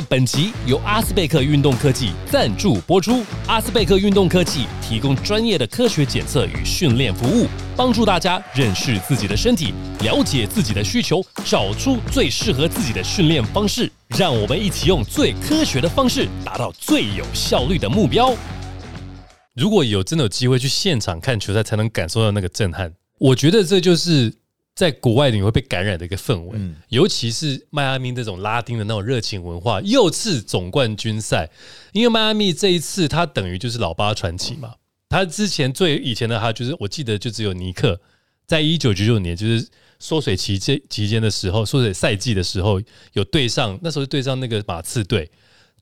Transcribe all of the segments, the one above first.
本集由阿斯贝克运动科技赞助播出。阿斯贝克运动科技提供专业的科学检测与训练服务，帮助大家认识自己的身体，了解自己的需求，找出最适合自己的训练方式。让我们一起用最科学的方式，达到最有效率的目标。如果有真的有机会去现场看球赛，才能感受到那个震撼。我觉得这就是在国外你会被感染的一个氛围，尤其是迈阿密这种拉丁的那种热情文化。又次总冠军赛，因为迈阿密这一次它等于就是老八传奇嘛。他之前最以前的他就是我记得就只有尼克，在一九九九年就是缩水期间期间的时候，缩水赛季的时候有对上，那时候对上那个马刺队。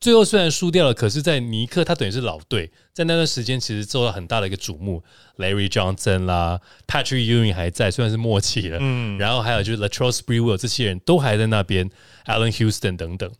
最后虽然输掉了，可是，在尼克他等于是老队，在那段时间其实受到很大的一个瞩目。Larry Johnson 啦，Patrick Ewing 还在，虽然是默契了，嗯，然后还有就是 Latrell Sprewell 这些人都还在那边，Allen Houston 等等。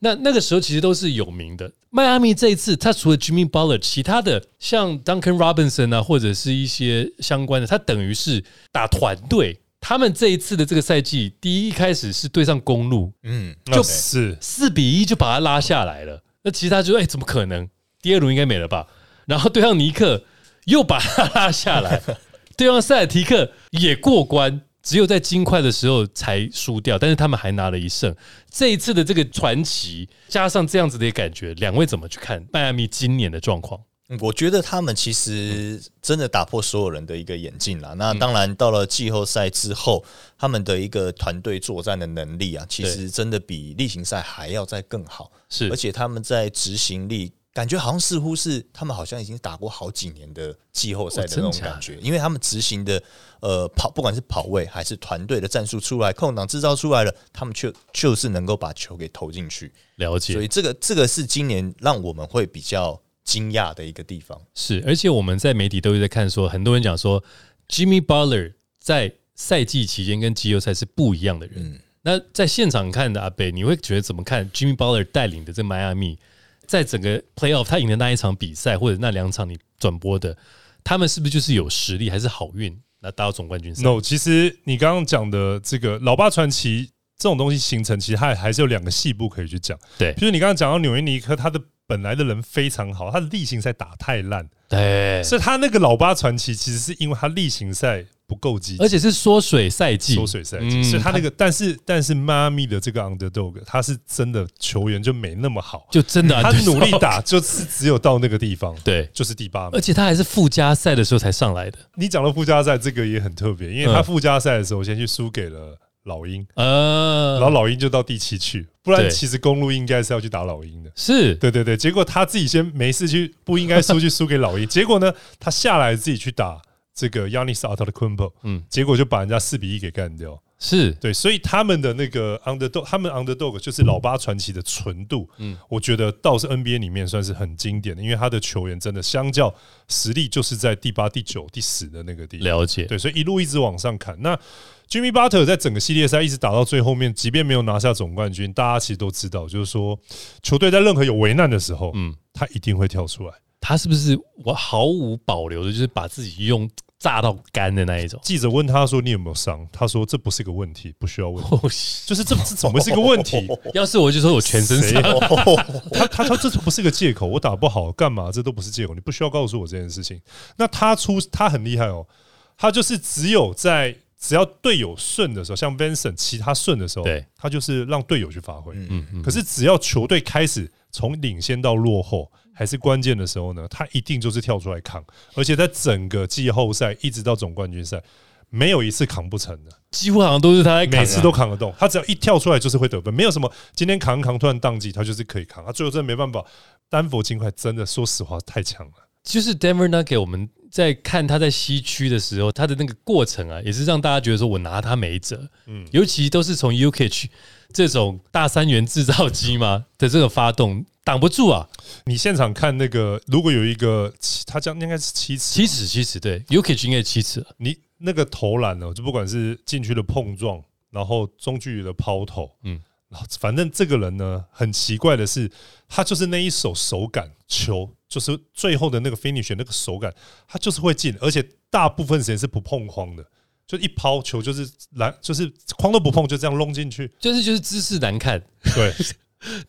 那那个时候其实都是有名的。迈阿密这一次，他除了 Jimmy Butler，其他的像 Duncan Robinson 啊，或者是一些相关的，他等于是打团队。他们这一次的这个赛季，第一开始是对上公路，嗯，就是四比一就把他拉下来了。那其他就哎，怎么可能？第二轮应该没了吧？然后对上尼克又把他拉下来，对上塞尔提克也过关，只有在金块的时候才输掉，但是他们还拿了一胜。这一次的这个传奇，加上这样子的感觉，两位怎么去看迈阿密今年的状况？我觉得他们其实真的打破所有人的一个眼镜了。那当然，到了季后赛之后，他们的一个团队作战的能力啊，其实真的比例行赛还要再更好。是，而且他们在执行力，感觉好像似乎是他们好像已经打过好几年的季后赛的那种感觉，因为他们执行的呃跑，不管是跑位还是团队的战术出来，空档制造出来了，他们却就是能够把球给投进去。了解，所以这个这个是今年让我们会比较。惊讶的一个地方是，而且我们在媒体都有在看说，很多人讲说，Jimmy Butler 在赛季期间跟季后赛是不一样的人。那在现场看的阿贝，你会觉得怎么看 Jimmy Butler 带领的这迈阿密，在整个 Playoff 他赢的那一场比赛，或者那两场你转播的，他们是不是就是有实力，还是好运？那达到总冠军赛？No，其实你刚刚讲的这个老爸传奇这种东西形成，其实还还是有两个细部可以去讲。对，就是你刚刚讲到纽约尼克，他的。本来的人非常好，他的例行赛打太烂，对，所以他那个老八传奇其实是因为他例行赛不够积极，而且是缩水赛季，缩水赛季，所以他那个，但是但是妈咪的这个 underdog，他是真的球员就没那么好，就真的他努力打，就是只有到那个地方，对，就是第八名，而且他还是附加赛的时候才上来的。你讲到附加赛这个也很特别，因为他附加赛的时候先去输给了。老鹰，呃，然后老鹰就到第七去，不然其实公路应该是要去打老鹰的，是。对对对，结果他自己先没事去，不应该输去输给老鹰，结果呢，他下来自己去打这个 Yanis a t a k u m p o 嗯，结果就把人家四比一给干掉。是对，所以他们的那个 underdog，他们 underdog 就是老八传奇的纯度，嗯，我觉得倒是 NBA 里面算是很经典的，因为他的球员真的相较实力就是在第八、第九、第十的那个地方。了解，对，所以一路一直往上砍。那 Jimmy Butler 在整个系列赛一直打到最后面，即便没有拿下总冠军，大家其实都知道，就是说球队在任何有危难的时候，嗯，他一定会跳出来。他是不是我毫无保留的，就是把自己用？炸到干的那一种。记者问他说：“你有没有伤？”他说：“这不是个问题，不需要问。就是这这怎么是一个问题？要是我就说我全身伤。他他说这不是个借口，我打不好干嘛？这都不是借口，你不需要告诉我这件事情。那他出他很厉害哦，他就是只有在只要队友顺的时候，像 Vincent 其他顺的时候，对，他就是让队友去发挥。嗯嗯。可是只要球队开始从领先到落后。还是关键的时候呢，他一定就是跳出来扛，而且在整个季后赛一直到总冠军赛，没有一次扛不成的，几乎好像都是他在每次都扛得动。他只要一跳出来就是会得分，没有什么今天扛扛突然宕机，他就是可以扛。他最后真的没办法，丹佛金块真的说实话太强了。就是 Denver 呢，给我们在看他在西区的时候，他的那个过程啊，也是让大家觉得说我拿他没辙。嗯，尤其都是从 UK 这种大三元制造机嘛 的这个发动。挡不住啊！你现场看那个，如果有一个，他将应该是七尺，七尺，七尺，对，UK 应该七尺。你那个投篮呢，就不管是禁区的碰撞，然后中距离的抛投，嗯，反正这个人呢，很奇怪的是，他就是那一手手感球，就是最后的那个 finish 那个手感，他就是会进，而且大部分时间是不碰框的，就一抛球就是篮，就是框都不碰，就这样弄进去，就是就是姿势难看，对。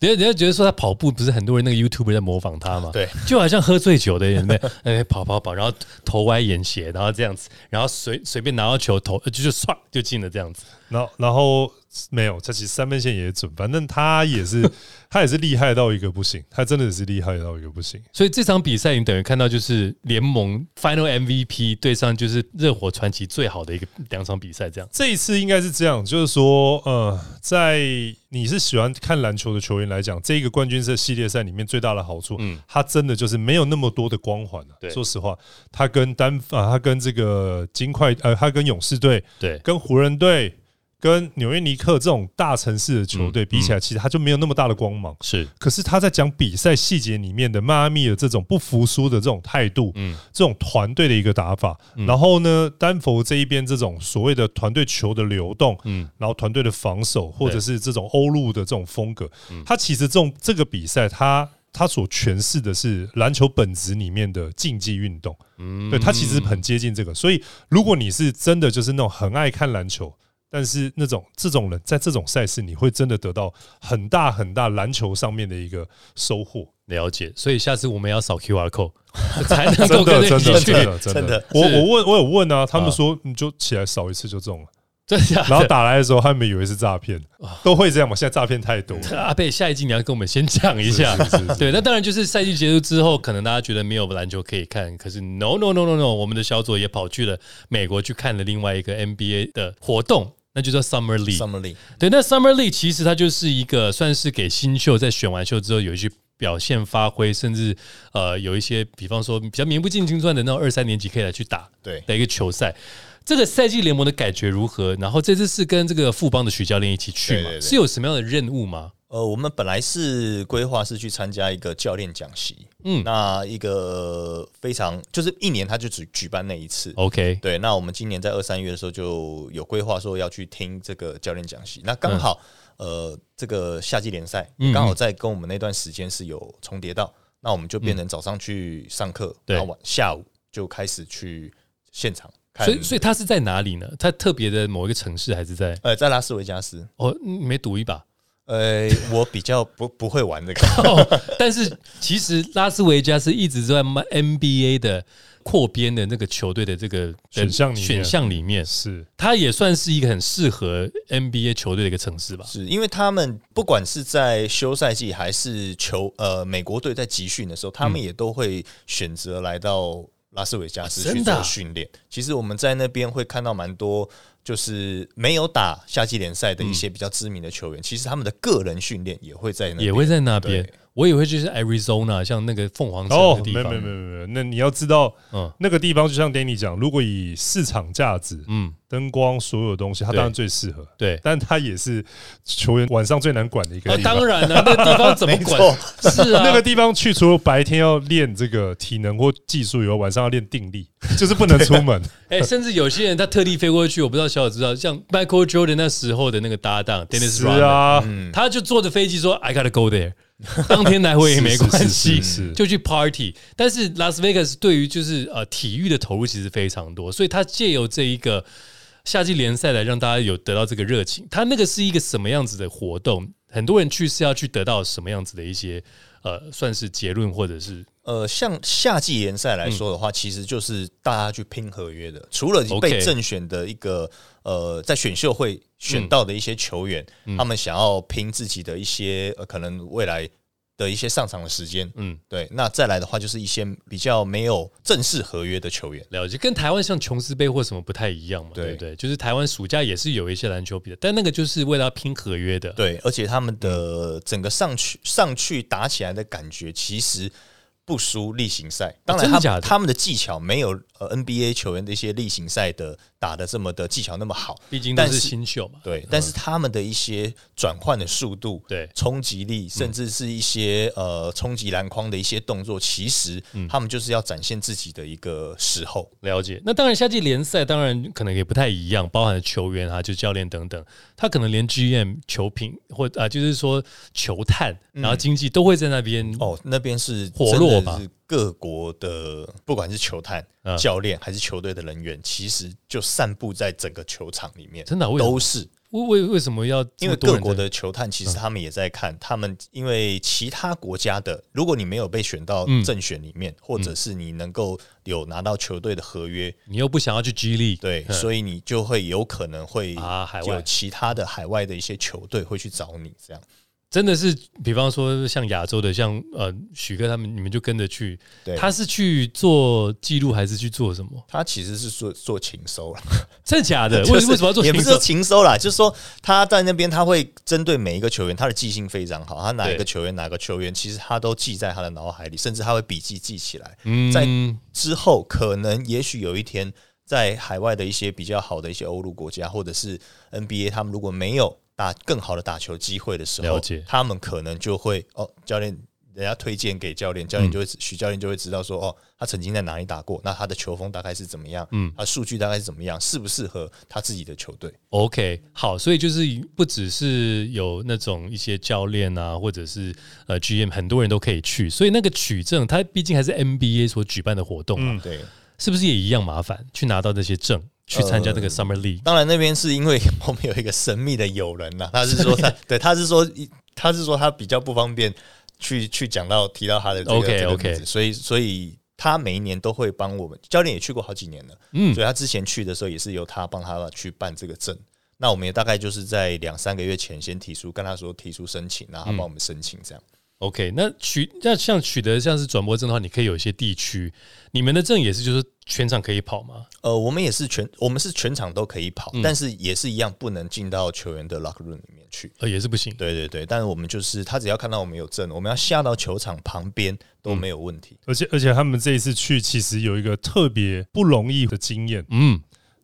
人家人家觉得说他跑步不是很多人那个 YouTube 在模仿他嘛？对，就好像喝醉酒的人呗，哎跑跑跑，然后头歪眼斜，然后这样子，然后随随便拿到球投就就唰就进了这样子。然后然后没有，他其实三分线也准，反正他也是 他也是厉害到一个不行，他真的是厉害到一个不行。所以这场比赛你等于看到就是联盟 Final MVP 对上就是热火传奇最好的一个两场比赛这样。这一次应该是这样，就是说呃，在你是喜欢看篮球的球员来讲，这个冠军赛系列赛里面最大的好处，嗯，他真的就是没有那么多的光环了。对，说实话，他跟单啊，他跟这个金块呃，他跟勇士队，对，跟湖人队。跟纽约尼克这种大城市的球队比起来，其实他就没有那么大的光芒。是，可是他在讲比赛细节里面的迈阿密的这种不服输的这种态度，嗯，这种团队的一个打法，然后呢，丹佛这一边这种所谓的团队球的流动，嗯，然后团队的防守，或者是这种欧陆的这种风格，他其实这种这个比赛，他他所诠释的是篮球本质里面的竞技运动，嗯，对他其实很接近这个。所以，如果你是真的就是那种很爱看篮球。但是那种这种人在这种赛事，你会真的得到很大很大篮球上面的一个收获。了解，所以下次我们要扫 Q R code 才能够跟真的真的真的。我我问我有问啊，他们说你就起来扫一次就中了，真的。然后打来的时候，他们以为是诈骗，都会这样嘛？现在诈骗太多。阿 贝，下一季你要跟我们先讲一下。对，那当然就是赛季结束之后，可能大家觉得没有篮球可以看，可是 No No No No No，我们的小组也跑去了美国去看了另外一个 N B A 的活动。那就叫 Summer League。Summer League，对，那 Summer League 其实它就是一个算是给新秀在选完秀之后有一些表现发挥，甚至呃有一些，比方说比较名不见经传的那种二三年级可以来去打对的一个球赛。这个赛季联盟的感觉如何？然后这次是跟这个富邦的许教练一起去嘛？是有什么样的任务吗？呃，我们本来是规划是去参加一个教练讲习，嗯，那一个非常就是一年他就只举办那一次，OK，对。那我们今年在二三月的时候就有规划说要去听这个教练讲习，那刚好呃这个夏季联赛刚好在跟我们那段时间是有重叠到，那我们就变成早上去上课，然后晚下午就开始去现场。所以所以他是在哪里呢？他特别的某一个城市还是在呃在拉斯维加斯？哦，没赌一把。呃，我比较 不不会玩这个，但是其实拉斯维加斯一直在 NBA 的扩编的那个球队的这个选项选项里面，是它也算是一个很适合 NBA 球队的一个城市吧？是因为他们不管是在休赛季还是球呃美国队在集训的时候，他们也都会选择来到拉斯维加斯去做训练。其实我们在那边会看到蛮多。就是没有打夏季联赛的一些比较知名的球员，其实他们的个人训练也会在那，也会在那边。我以为就是 Arizona，像那个凤凰城的地方。没有没有没有，那你要知道，嗯，那个地方就像 Danny 讲，如果以市场价值，嗯。灯光所有东西，它当然最适合。对，但它也是球员晚上最难管的一个地方。当然了，那个地方怎么管？是啊，那个地方去除了白天要练这个体能或技术以外，晚上要练定力，就是不能出门。哎，甚至有些人他特地飞过去，我不知道小友知道，像 Michael Jordan 那时候的那个搭档 Dennis Rodman，他就坐着飞机说 I gotta go there。当天来回也没关系，就去 party。但是 Las Vegas 对于就是呃体育的投入其实非常多，所以他借由这一个夏季联赛来让大家有得到这个热情。他那个是一个什么样子的活动？很多人去是要去得到什么样子的一些呃，算是结论或者是呃，像夏季联赛来说的话，其实就是大家去拼合约的。除了被正选的一个呃，在选秀会选到的一些球员，他们想要拼自己的一些呃，可能未来。的一些上场的时间，嗯，对，那再来的话就是一些比较没有正式合约的球员，了解，跟台湾像琼斯杯或什么不太一样嘛，对不对？就是台湾暑假也是有一些篮球比赛，但那个就是为了要拼合约的，对，而且他们的整个上去上去打起来的感觉，其实。不输例行赛，当然他他们的技巧没有呃 NBA 球员的一些例行赛的打的这么的技巧那么好，毕竟都是新秀嘛。对，但是他们的一些转换的速度、对冲击力，甚至是一些呃冲击篮筐的一些动作，其实他们就是要展现自己的一个时候。了解。那当然，夏季联赛当然可能也不太一样，包含球员啊，就教练等等，他可能连 GM 球品或啊，就是说球探，然后经济都会在那边哦，那边是活络。是各国的，不管是球探、教练还是球队的人员，其实就散布在整个球场里面，真的都是。为为为什么要这因为各国的球探其实他们也在看，他们因为其他国家的，如果你没有被选到嗯。正选里面，或者是你能够有拿到球队的合约，你又不想要去激励，对，嗯。所以你就会有可能会啊海外。有其他的海外的一些球队会去找你，这样真的是，比方说像亚洲的，像呃许哥他们，你们就跟着去。对。他是去做记录还是去做什么？他其实是做做情收了，真的假的？就是为为什么要做情收也不是说？情收啦，就是说他在那边他会针对每一个球员，他的记性非常好，他哪一个球员哪个球员，其实他都记在他的脑海里，甚至他会笔记记起来。嗯在之后，可能也许有一天，在海外的一些比较好的一些欧陆国家，或者是 NBA，他们如果没有打更好的打球机会的时候了解，他们可能就会哦，教练。人家推荐给教练，教练就会许教练就会知道说，哦，他曾经在哪里打过，那他的球风大概是怎么样，嗯，他数据大概是怎么样，适不适合他自己的球队？OK，好，所以就是不只是有那种一些教练啊，或者是呃 GM，很多人都可以去，所以那个取证，它毕竟还是 NBA 所举办的活动嘛，嗯对，是不是也一样麻烦？去拿到这些证，去参加这个呃 Summer League？当然那边是因为我们有一个神秘的友人呐、他是说他对他是说他是说他比较不方便去去讲到提到他的这个 OK，这个 OK 名字所以所以他每一年都会帮我们教练也去过好几年了，嗯所以他之前去的时候也是由他帮他去办这个证。那我们也大概就是在两三个月前先提出跟他说提出申请，然后他帮我们申请这样。OK，那取那像取得像是转播证的话，你可以有一些地区，你们的证也是就是全场可以跑吗？呃，我们也是全我们是全场都可以跑，嗯但是也是一样不能进到球员的 locker room 里面去。呃，也是不行。对对对，但是我们就是他只要看到我们有证，我们要下到球场旁边都没有问题。而且而且他们这一次去，其实有一个特别不容易的经验，嗯，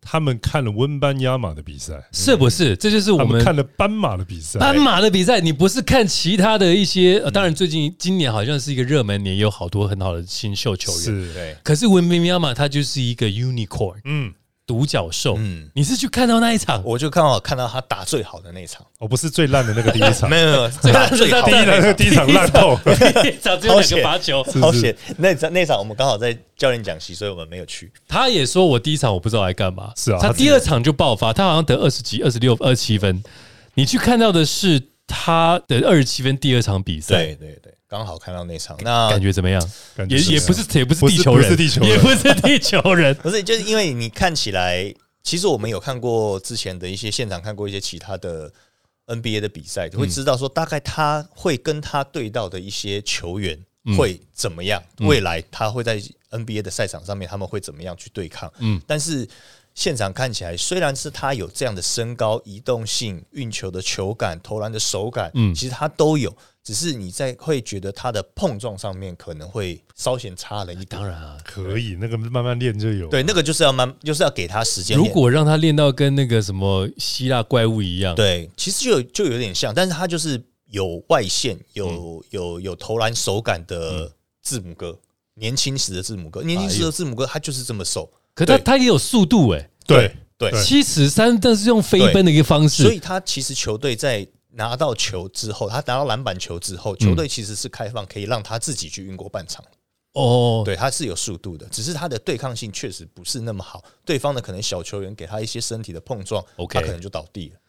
他们看了温班亚马的比赛，是不是？这就是我们看了斑马的比赛，斑马的比赛，你不是看其他的一些？呃，当然，最近今年好像是一个热门年，也有好多很好的新秀球员。是，对，可是温班亚马他就是一个 unicorn 嗯，独角兽。嗯，你是去看到那一场？我就刚好看到他打最好的那一场，我不是最烂的那个第一场，没有没有，打最好第一的那场那个第一场烂透，第一场 只有两个罚球。好险，那场那场我们刚好在教练讲席，所以我们没有去。他也说我第一场我不知道来干嘛，是啊他第二场就爆发，他好像得二十几、二十六、二十七分。你去看到的是他的二十七分第二场比赛，对对对，刚好看到那场。那感觉怎么样？也感觉是也不是也不是地球人，不是地球人也不是地球人。不是，就是因为你看起来，其实我们有看过之前的一些现场，看过一些其他的 NBA 的比赛，就会知道说大概他会跟他对到的一些球员会怎么样，未来他会在 NBA 的赛场上面他们会怎么样去对抗。嗯嗯，但是现场看起来，虽然是他有这样的身高、移动性、运球的球感、投篮的手感，嗯嗯，其实他都有。只是你在会觉得他的碰撞上面可能会稍显差了一点。当然啊，可以，那个慢慢练就有。对，那个就是要慢，就是要给他时间。如果让他练到跟那个什么希腊怪物一样，对，其实就就有点像，但是他就是有外线，嗯有、有有投篮手感的字母哥，年轻时的字母哥，年轻时的字母哥他就是这么瘦，可他对。他也有速度哎、对，对，对。七尺三，但是用飞奔的一个方式，所以他其实球队在拿到球之后，他拿到篮板球之后，球队其实是开放可以让他自己去运过半场，哦，对，他是有速度的，只是他的对抗性确实不是那么好，对方的可能小球员给他一些身体的碰撞 OK 他可能就倒地了。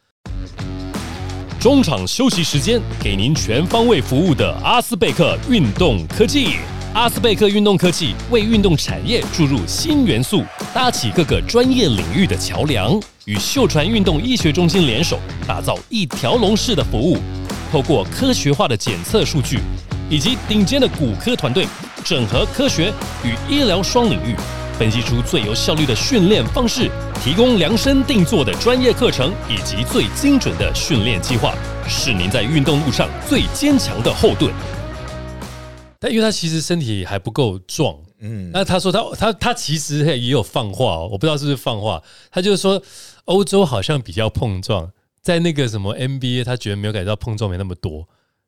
中场休息时间，给您全方位服务的阿斯贝克运动科技。阿斯贝克运动科技为运动产业注入新元素，搭起各个专业领域的桥梁，与秀传运动医学中心联手，打造一条龙式的服务。透过科学化的检测数据，以及顶尖的骨科团队，整合科学与医疗双领域，分析出最有效率的训练方式，提供量身定做的专业课程以及最精准的训练计划，是您在运动路上最坚强的后盾。但因为他其实身体还不够壮，嗯，那他说他他他其实也有放话哦，我不知道是不是放话，他就是说欧洲好像比较碰撞，在那个什么 NBA，他觉得没有感觉到碰撞没那么多。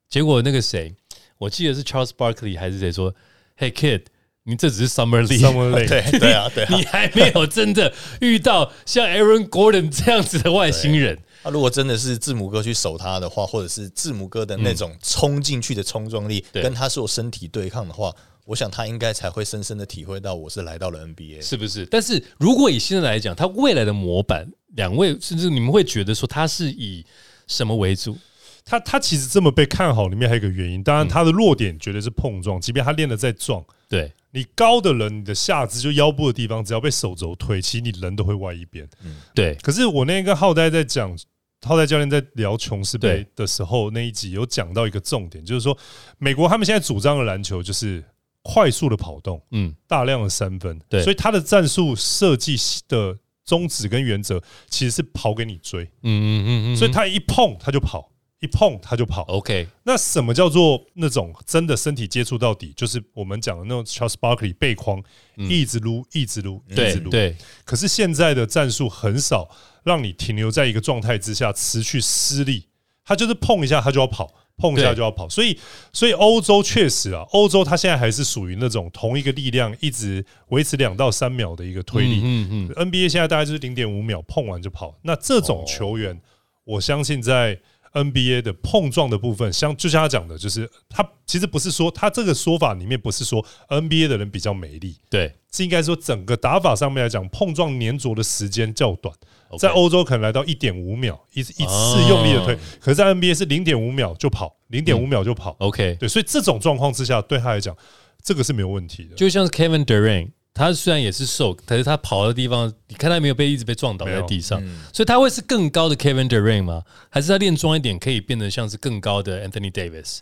结果那个谁，我记得是 Charles Barkley 还是谁说，Hey kid，你这只是 Summer League，Summer League 对对啊，对啊。你还没有真的遇到像 Aaron Gordon 这样子的外星人。他如果真的是字母哥去守他的话，或者是字母哥的那种冲进去的冲撞力，对跟他是有身体对抗的话，我想他应该才会深深的体会到我是来到了 NBA，是不是？但是如果以现在来讲，他未来的模板，两位甚至你们会觉得说他是以什么为主？他他其实这么被看好，里面还有一个原因，当然他的弱点绝对是碰撞，即便他练的再壮，对你高的人，你的下肢就腰部的地方，只要被手肘推，其实你人都会歪一边。对，可是我那天跟浩代在讲，浩代教练在聊琼斯杯的时候，那一集有讲到一个重点，就是说美国他们现在主张的篮球就是快速的跑动，嗯，大量的三分，对。所以他的战术设计的宗旨跟原则其实是跑给你追，嗯嗯嗯嗯，所以他一碰他就跑，一碰他就跑。OK，那什么叫做那种真的身体接触到底？就是我们讲的那种 Charles Barkley 背框，一直撸，一直撸，一直撸。对。对，可是现在的战术很少让你停留在一个状态之下持续失利，他就是碰一下他就要跑，碰一下就要跑。所以，所以欧洲确实啊，欧洲它现在还是属于那种同一个力量一直维持两到三秒的一个推力。嗯嗯 NBA 现在大概就是零点五秒碰完就跑。那这种球员，我相信在 NBA 的碰撞的部分，像就像他讲的，就是他其实不是说他这个说法里面不是说 NBA 的人比较美丽，对，是应该说整个打法上面来讲，碰撞粘着的时间较短。在欧洲可能来到一点五秒，一一次用力的推，可是在 NBA 是零点五秒就跑，零点五秒就跑。OK，对，所以这种状况之下，对他来讲，这个是没有问题的。就像是 Kevin Durant，他虽然也是瘦，可是他跑的地方，你看他没有被一直被撞倒在地上，所以他会是更高的 Kevin Durant 吗？还是他练壮一点，可以变得像是更高的 Anthony Davis？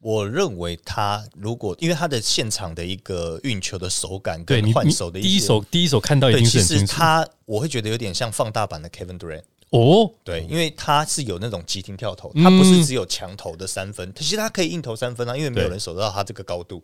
我认为他如果因为他的现场的一个运球的手感跟换手的一些第一手第一手看到已对，经是其实很清楚他我会觉得有点像放大版的 Kevin Durant。哦，对，因为他是有那种急停跳投，嗯他不是只有强投的三分，其实他可以硬投三分啊，因为没有人守得到他这个高度，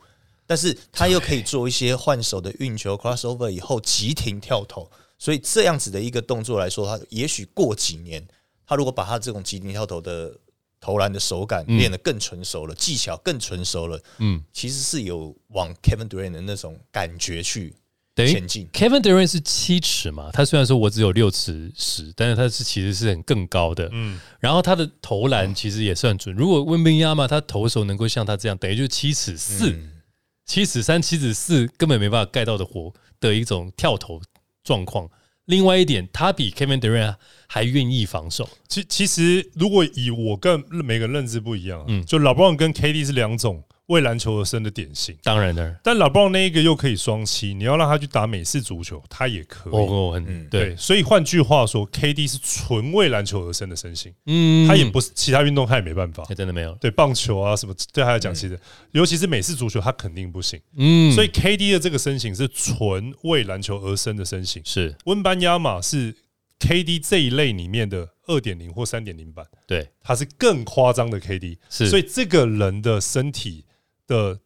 但是他又可以做一些换手的运球 crossover 以后急停跳投，所以这样子的一个动作来说，他也许过几年，他如果把他这种急停跳投的投篮的手感练得更纯熟了，技巧更纯熟了，嗯，其实是有往 Kevin Durant 的那种感觉去等于前进。Kevin Durant 是七尺嘛，他虽然说我只有六尺十，但是他是其实是很更高的，嗯，然后他的投篮其实也算准。如果温宾亚嘛，他投手能够像他这样，等于就是七尺四、嗯七尺三、七尺四，根本没办法盖到的活的一种跳投状况。另外一点，他比 Kevin Durant 还愿意防守，其其实，如果以我跟每个人认知不一样、嗯，就老布朗跟 KD 是两种为篮球而生的典型。当然的，但老布朗那一个又可以双七，你要让他去打美式足球，他也可以。哦哦，很嗯。对。对，，所以换句话说，KD 是纯为篮球而生的身形，嗯。他也不是其他运动他也没办法。还。真的没有，对棒球啊什么，对他来讲，其实尤其是美式足球，他肯定不行。嗯，所以 KD 的这个身形是纯为篮球而生的身形。是。温班亚马是 KD 这一类里面的二点零或三点零版，对，他是更夸张的 KD，是。所以这个人的身体的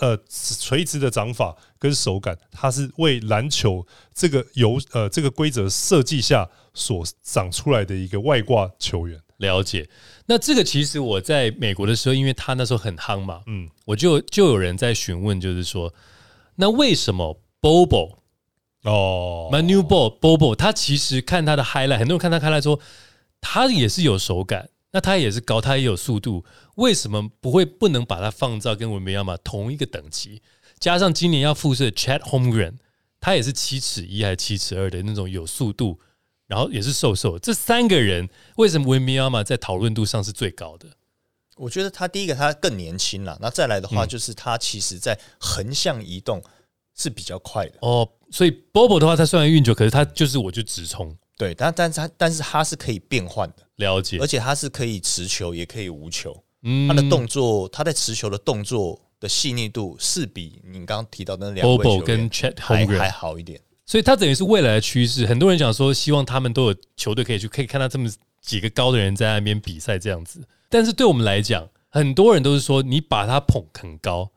呃垂直的掌法跟手感，它是为篮球这个游呃这个规则设计下所长出来的一个外挂球员。了解。那这个其实我在美国的时候，因为他那时候很夯嘛，嗯，我就就有人在询问，就是说，那为什么 Bobo 哦 Manu Ball Bobo 他其实看他的 highlight，很多人看他 highlight 说他也是有手感，那他也是高，他也有速度，为什么不会不能把它放到跟文梅亚马同一个等级？加上今年要复射 Chat Holmgren，他也是七尺一还是七尺二的那种有速度，然后也是瘦瘦，这三个人为什么文梅亚马在讨论度上是最高的？我觉得他第一个他更年轻了，那再来的话嗯就是他其实在横向移动是比较快的，哦，所以 Bobo 的话，他虽然运球，可是他就是我就直冲，对，但但是他但是他是可以变换的，了解而，且他是可以持球也可以无球，嗯他的动作他在持球的动作的细腻度是比你刚刚提到的那两位 Bobo 跟 Chat 还 Holmgren 还好一点。所以他等于是未来的趋势。很多人讲说，希望他们都有球队可以去，可以看到这么几个高的人在那边比赛这样子。但是对我们来讲，很多人都是说，你把他捧很高，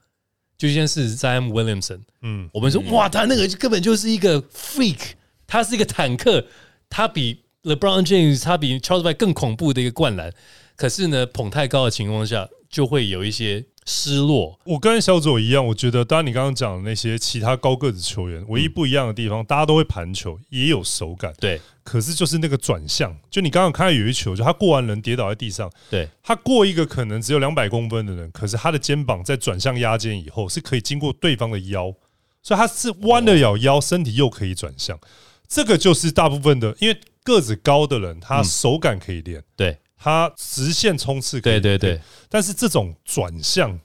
就像是 Zion Williamson，嗯，我们说哇，他那个根本就是一个 freak，他是一个坦克，他比 LeBron James，他比 Charles Barkley 更恐怖的一个灌篮。可是呢，捧太高的情况下，就会有一些失落。我跟小左一样，我觉得当然你刚刚讲的那些其他高个子球员，唯一不一样的地方，大家都会盘球，也有手感，对。可是就是那个转向，就你刚刚看到有一球，就他过完人跌倒在地上，对他过一个可能只有两百公分的人，可是他的肩膀在转向压肩以后，是可以经过对方的腰，所以他是弯得了咬腰，身体又可以转向。这个就是大部分的，因为个子高的人，他手感可以练，对。他直线冲刺，对对对，但是这种转向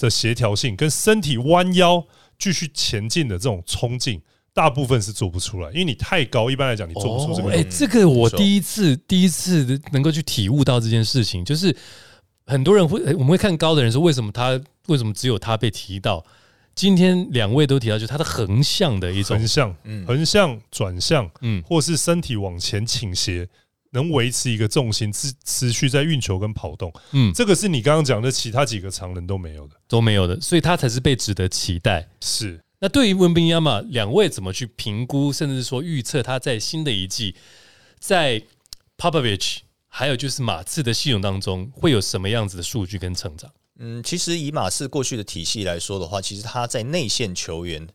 的协调性跟身体弯腰继续前进的这种冲劲，大部分是做不出来，因为你太高，一般来讲你做不出这个。哎，这个我第一次第一次能够去体悟到这件事情，就是很多人会我们会看高的人说，为什么他为什么只有他被提到？今天两位都提到，就是他的横向的一种横向，横向转向，嗯，或是身体往前倾斜。能维持一个重心持持续在运球跟跑动，嗯，这个是你刚刚讲的，其他几个常人都没有的，都没有的，所以他才是被值得期待。是那对于温宾亚马两位怎么去评估，甚至说预测他在新的一季在 Popovich 还有就是马刺的系统当中会有什么样子的数据跟成长？嗯，其实以马刺过去的体系来说的话，其实他在内线球员。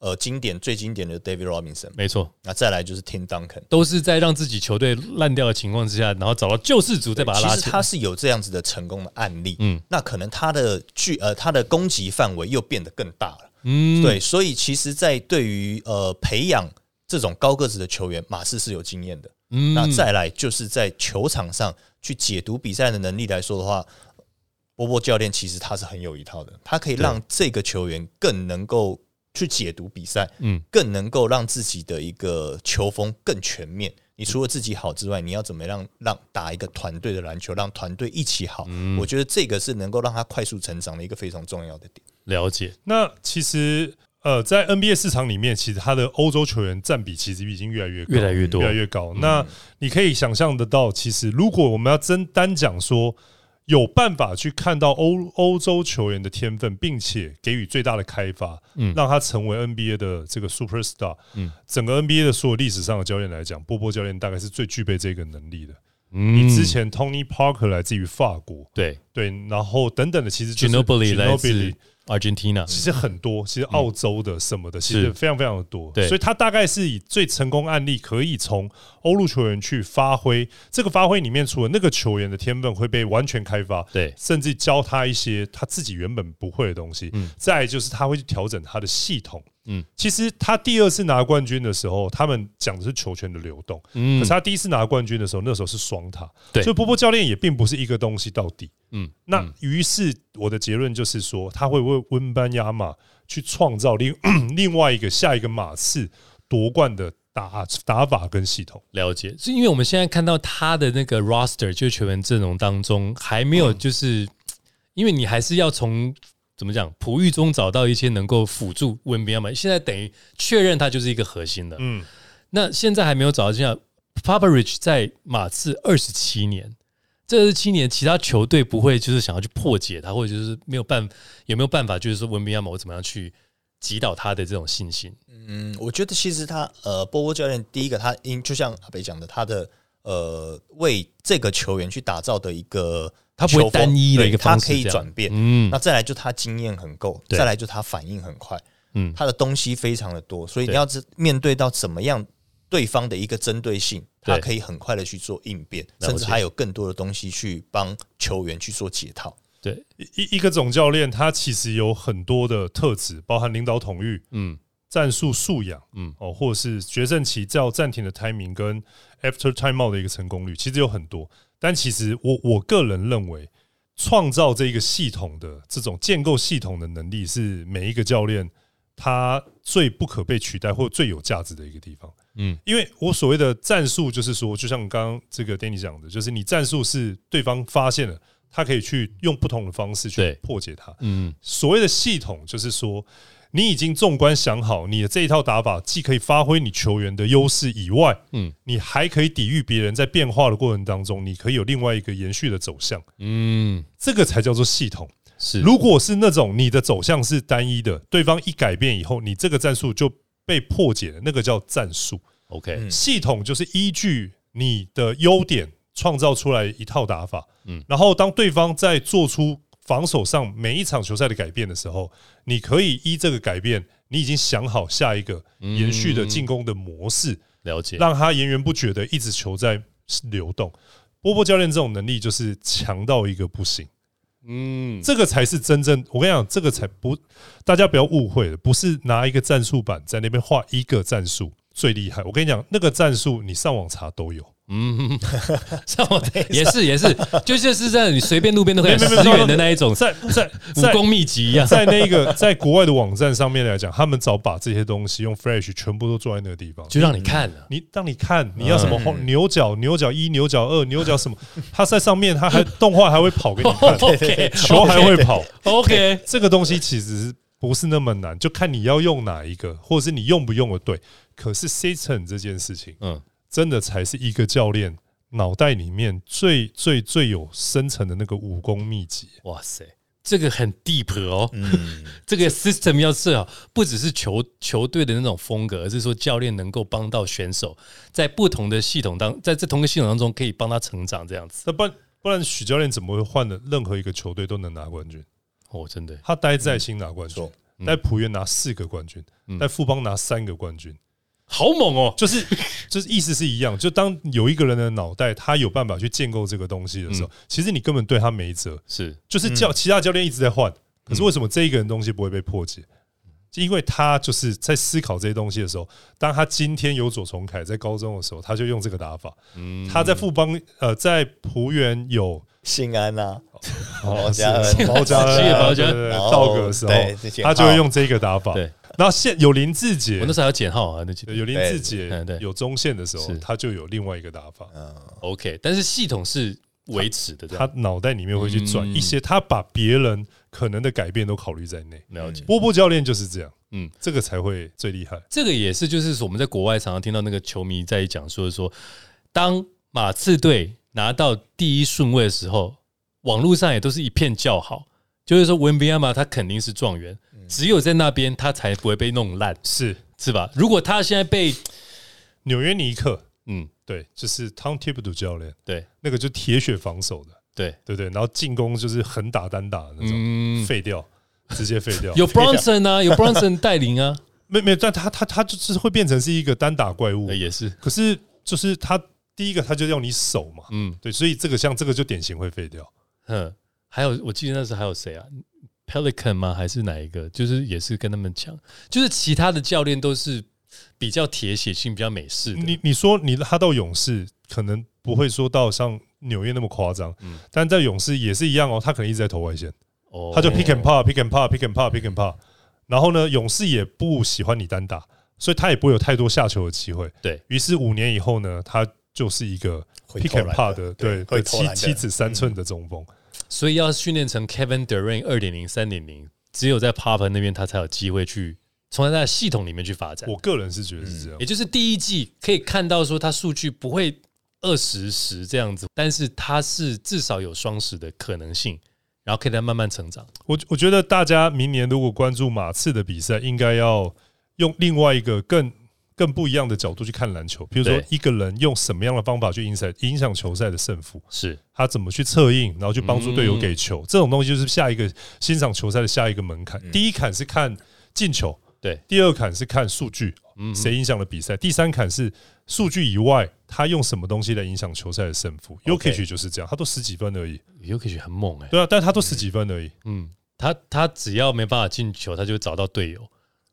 呃，经典最经典的 David Robinson，没错。那再来就是 Tim Duncan，都是在让自己球队烂掉的情况之下，然后找到救世主，再把他拉起来。其实他是有这样子的成功的案例。嗯，那可能他的距呃他的攻击范围又变得更大了。嗯，对。所以其实，在对于呃培养这种高个子的球员，马刺是有经验的。嗯，那再来就是在球场上去解读比赛的能力来说的话，波波教练其实他是很有一套的，他可以让这个球员更能够。去解读比赛，嗯，更能够让自己的一个球风更全面。你除了自己好之外，你要怎么样让打一个团队的篮球，让团队一起好？我觉得这个是能够让他快速成长的一个非常重要的点。了解。那其实呃，在 NBA 市场里面，其实他的欧洲球员占比其实已经越来越越来越多，越来越高。那你可以想象得到，其实如果我们要真单讲说。有办法去看到欧欧洲球员的天分，并且给予最大的开发，嗯，让他成为 NBA 的这个 super star，嗯，整个 NBA 的所有历史上的教练来讲，波波教练大概是最具备这个能力的。你之前 Tony Parker 来自于法国，对。对，然后等等的，其实就是 Ginobili 来自。Argentina 其实很多，其实澳洲的什么的，其实非常非常的多。对，所以他大概是以最成功案例，可以从欧陆球员去发挥。这个发挥里面，除了那个球员的天分会被完全开发，对，甚至教他一些他自己原本不会的东西。嗯，再就是他会去调整他的系统。嗯，其实他第二次拿冠军的时候，他们讲的是球权的流动。嗯，可是他第一次拿冠军的时候，那时候是双塔。对，所以波波教练也并不是一个东西到底。嗯，那于是我的结论就是说，他会为温班亚马去创造另 另外一个下一个马刺夺冠的打打法跟系统。了解，是因为我们现在看到他的那个 roster 就是球员阵容当中还没有，就是因为你还是要从。怎么讲？璞玉中找到一些能够辅助温比亚嘛？现在等于确认他就是一个核心的。嗯，那现在还没有找到这样。p a p a Rich 在马刺二十七年，这二十七年，其他球队不会就是想要去破解他，或者就是没有办有没有办法，就是说温比亚嘛，我怎么样去击倒他的这种信心？嗯，我觉得其实他呃，波波教练第一个，他因就像阿北讲的，他的呃，为这个球员去打造的一个。他不会单一的一个方式，他可以转变。嗯，那再来就他经验很够，再来就他反应很快。嗯，他的东西非常的多，所以你要是面对到怎么样对方的一个针对性，他可以很快的去做应变，甚至还有更多的东西去帮球员去做解套。对，一一个总教练，他其实有很多的特质，包含领导统御，嗯，战术素养，嗯，哦，或者是决胜期叫暂停的 timing 跟 after timeout 的一个成功率，其实有很多。但其实我我个人认为，创造这个系统的这种建构系统的能力，是每一个教练他最不可被取代或最有价值的一个地方。嗯，因为我所谓的战术，就是说，就像刚刚这个 Danny 讲的，就是你战术是对方发现了，他可以去用不同的方式去破解它。嗯，所谓的系统，就是说。你已经纵观想好，你的这一套打法既可以发挥你球员的优势以外，嗯，你还可以抵御别人在变化的过程当中，你可以有另外一个延续的走向，嗯，这个才叫做系统。是，如果是那种你的走向是单一的，对方一改变以后，你这个战术就被破解了，那个叫战术。OK，系统就是依据你的优点创造出来一套打法，嗯，然后当对方在做出防守上每一场球赛的改变的时候，你可以依这个改变，你已经想好下一个延续的进攻的模式，了解，让他源源不绝的一直球在流动。波波教练这种能力就是强到一个不行，嗯，这个才是真正。我跟你讲，这个才不，大家不要误会了，不是拿一个战术板在那边画一个战术最厉害。我跟你讲，那个战术你上网查都有。嗯，上网也是也是，就就是在你随便路边都可以十元的那一种，在在武功秘籍一样，在那个在国外的网站上面来讲，他们早把这些东西用 Flash 全部都做在那个地方，就让你看了，你让你看你要什么牛角牛角一牛角二牛角什么，他在上面他还动画还会跑给你看，球还会跑，OK，这个东西其实不是那么难，就看你要用哪一个，或者是你用不用的对。可是 System 这件事情，嗯。真的才是一个教练脑袋里面最最最有深层的那个武功秘籍。哇塞，这个很 deep 哦。嗯，这个 system 要设好，不只是球球队的那种风格，而是说教练能够帮到选手，在不同的系统当，在这同个系统当中可以帮他成长这样子。那不然不然，许教练怎么会换的任何一个球队都能拿冠军？哦，真的，他待在新拿冠军，待浦原拿四个冠军，待富邦拿三个冠军。好猛哦！就是 就是意思是一样，就当有一个人的脑袋，他有办法去建构这个东西的时候，其实你根本对他没辙。是，就是教其他教练一直在换，可是为什么这一个人东西不会被破解？因为他就是在思考这些东西的时候，当他今天有左重凯在高中的时候，他就用这个打法。嗯，他在富邦呃，在浦原有信安呐，毛家毛家毛家。道格的时候，他就会用这个打法。对。然后现有林志杰，我那时候要减号啊，那有林志杰，对，有中线的时候，他就有另外一个打法。嗯，OK，但是系统是维持的，他脑袋里面会去转一些，他把别人可能的改变都考虑在内。了解，波波教练就是这样，嗯，这个才会最厉害。这个也是，就是我们在国外常常听到那个球迷在讲说说，当马刺队拿到第一顺位的时候，网络上也都是一片叫好，就是说文比亚马他肯定是状元。只有在那边，他才不会被弄烂，是。是吧？如果他现在被纽约尼克，嗯，对，就是 Tom Thibodeau 教练，对，那个就铁血防守的，对。对对，然后进攻就是横打单打的那种，废掉，直接废掉。有 Bronson 啊，有 Bronson 带领啊，没没，但他他他就是会变成是一个单打怪物，也是。可是就是他第一个他就要你手嘛，嗯，对，所以这个像这个就典型会废掉。嗯，还有我记得那时候还有谁啊？Pelican 吗？还是哪一个？就是也是跟他们讲，就是其他的教练都是比较铁血性、比较美式的。你你说你他到勇士可能不会说到像纽约那么夸张，嗯，但在勇士也是一样哦，他可能一直在投外线，哦，他就 pick and pop，pick and pop，pick and pop，pick and pop，然后呢，勇士也不喜欢你单打，所以他也不会有太多下球的机会。对于是五年以后呢，他就是一个 pick and pop 的，对，七七尺三寸的中锋。所以要训练成 Kevin Durant 二点零、三点零，只有在 Pop 那边他才有机会去从他的系统里面去发展。我个人是觉得是这样，也就是第一季可以看到说他数据不会二十十这样子，但是他是至少有双十的可能性，然后可以再慢慢成长。我我觉得大家明年如果关注马刺的比赛，应该要用另外一个更。更不一样的角度去看篮球，比如说一个人用什么样的方法去影响影响球赛的胜负，是。他怎么去策应，然后去帮助队友给球，这种东西就是下一个欣赏球赛的下一个门槛。第一坎是看进球，对；第二坎是看数据，谁影响了比赛；第三坎是数据以外，他用什么东西来影响球赛的胜负。U K 就是这样，他都十几分而已，U K 很猛哎，对啊，但他都十几分而已。嗯，他他只要没办法进球，他就找到队友。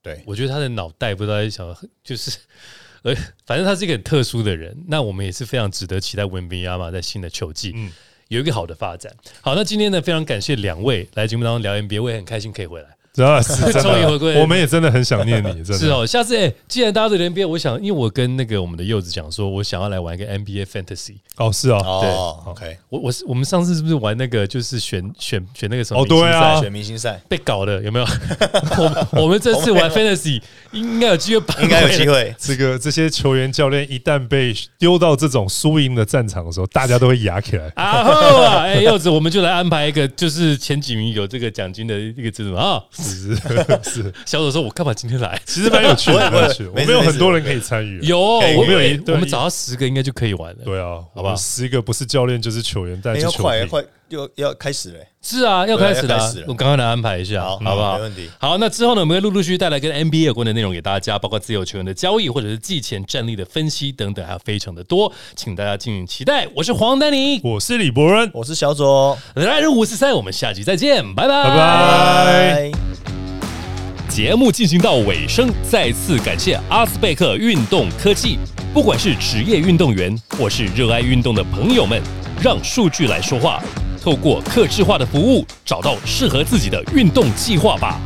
对，我觉得他的脑袋不知道在想，就是，呃，反正他是一个很特殊的人。那我们也是非常值得期待文斌亚马在新的球季，嗯，有一个好的发展。好，那今天呢，非常感谢两位来节目当中聊 NBA，我也很开心可以回来。是终于回归，我们也真的很想念你，真的是哦。下次哎，既然大家对 NBA，我想，因为我跟那个我们的柚子讲说，我想要来玩一个 NBA Fantasy。哦，是哦，对，OK。我我是我们上次是不是玩那个就是选选选那个什么？哦，对啊，选明星赛被搞的有没有？我我们这次玩 Fantasy 应该有机会，应该有机会。这个这些球员教练一旦被丢到这种输赢的战场的时候，大家都会压起来。啊，哎，柚子，我们就来安排一个，就是前几名有这个奖金的一个这种啊。是是，小左说：“我干嘛今天来？其实蛮有趣的，蛮有趣的。我们有很多人可以参与，有我们有一，我们找到十个应该就可以玩了。对啊，好不好？十个不是教练就是球员，带哎要着球队。快快要要开始嘞，是啊，要开始了我刚刚来安排一下，好好不好？没问题。好，那之后呢，我们会陆陆续续带来跟 NBA 有关的内容给大家，包括自由球员的交易或者是季前战力的分析等等，还有非常的多，请大家敬请期待。我是黄丹妮，我是李博仁，我是小左，来日五四三，我们下集再见，拜拜，拜拜。节目进行到尾声，再次感谢阿斯贝克运动科技。不管是职业运动员或是热爱运动的朋友们，让数据来说话，透过客制化的服务，找到适合自己的运动计划吧。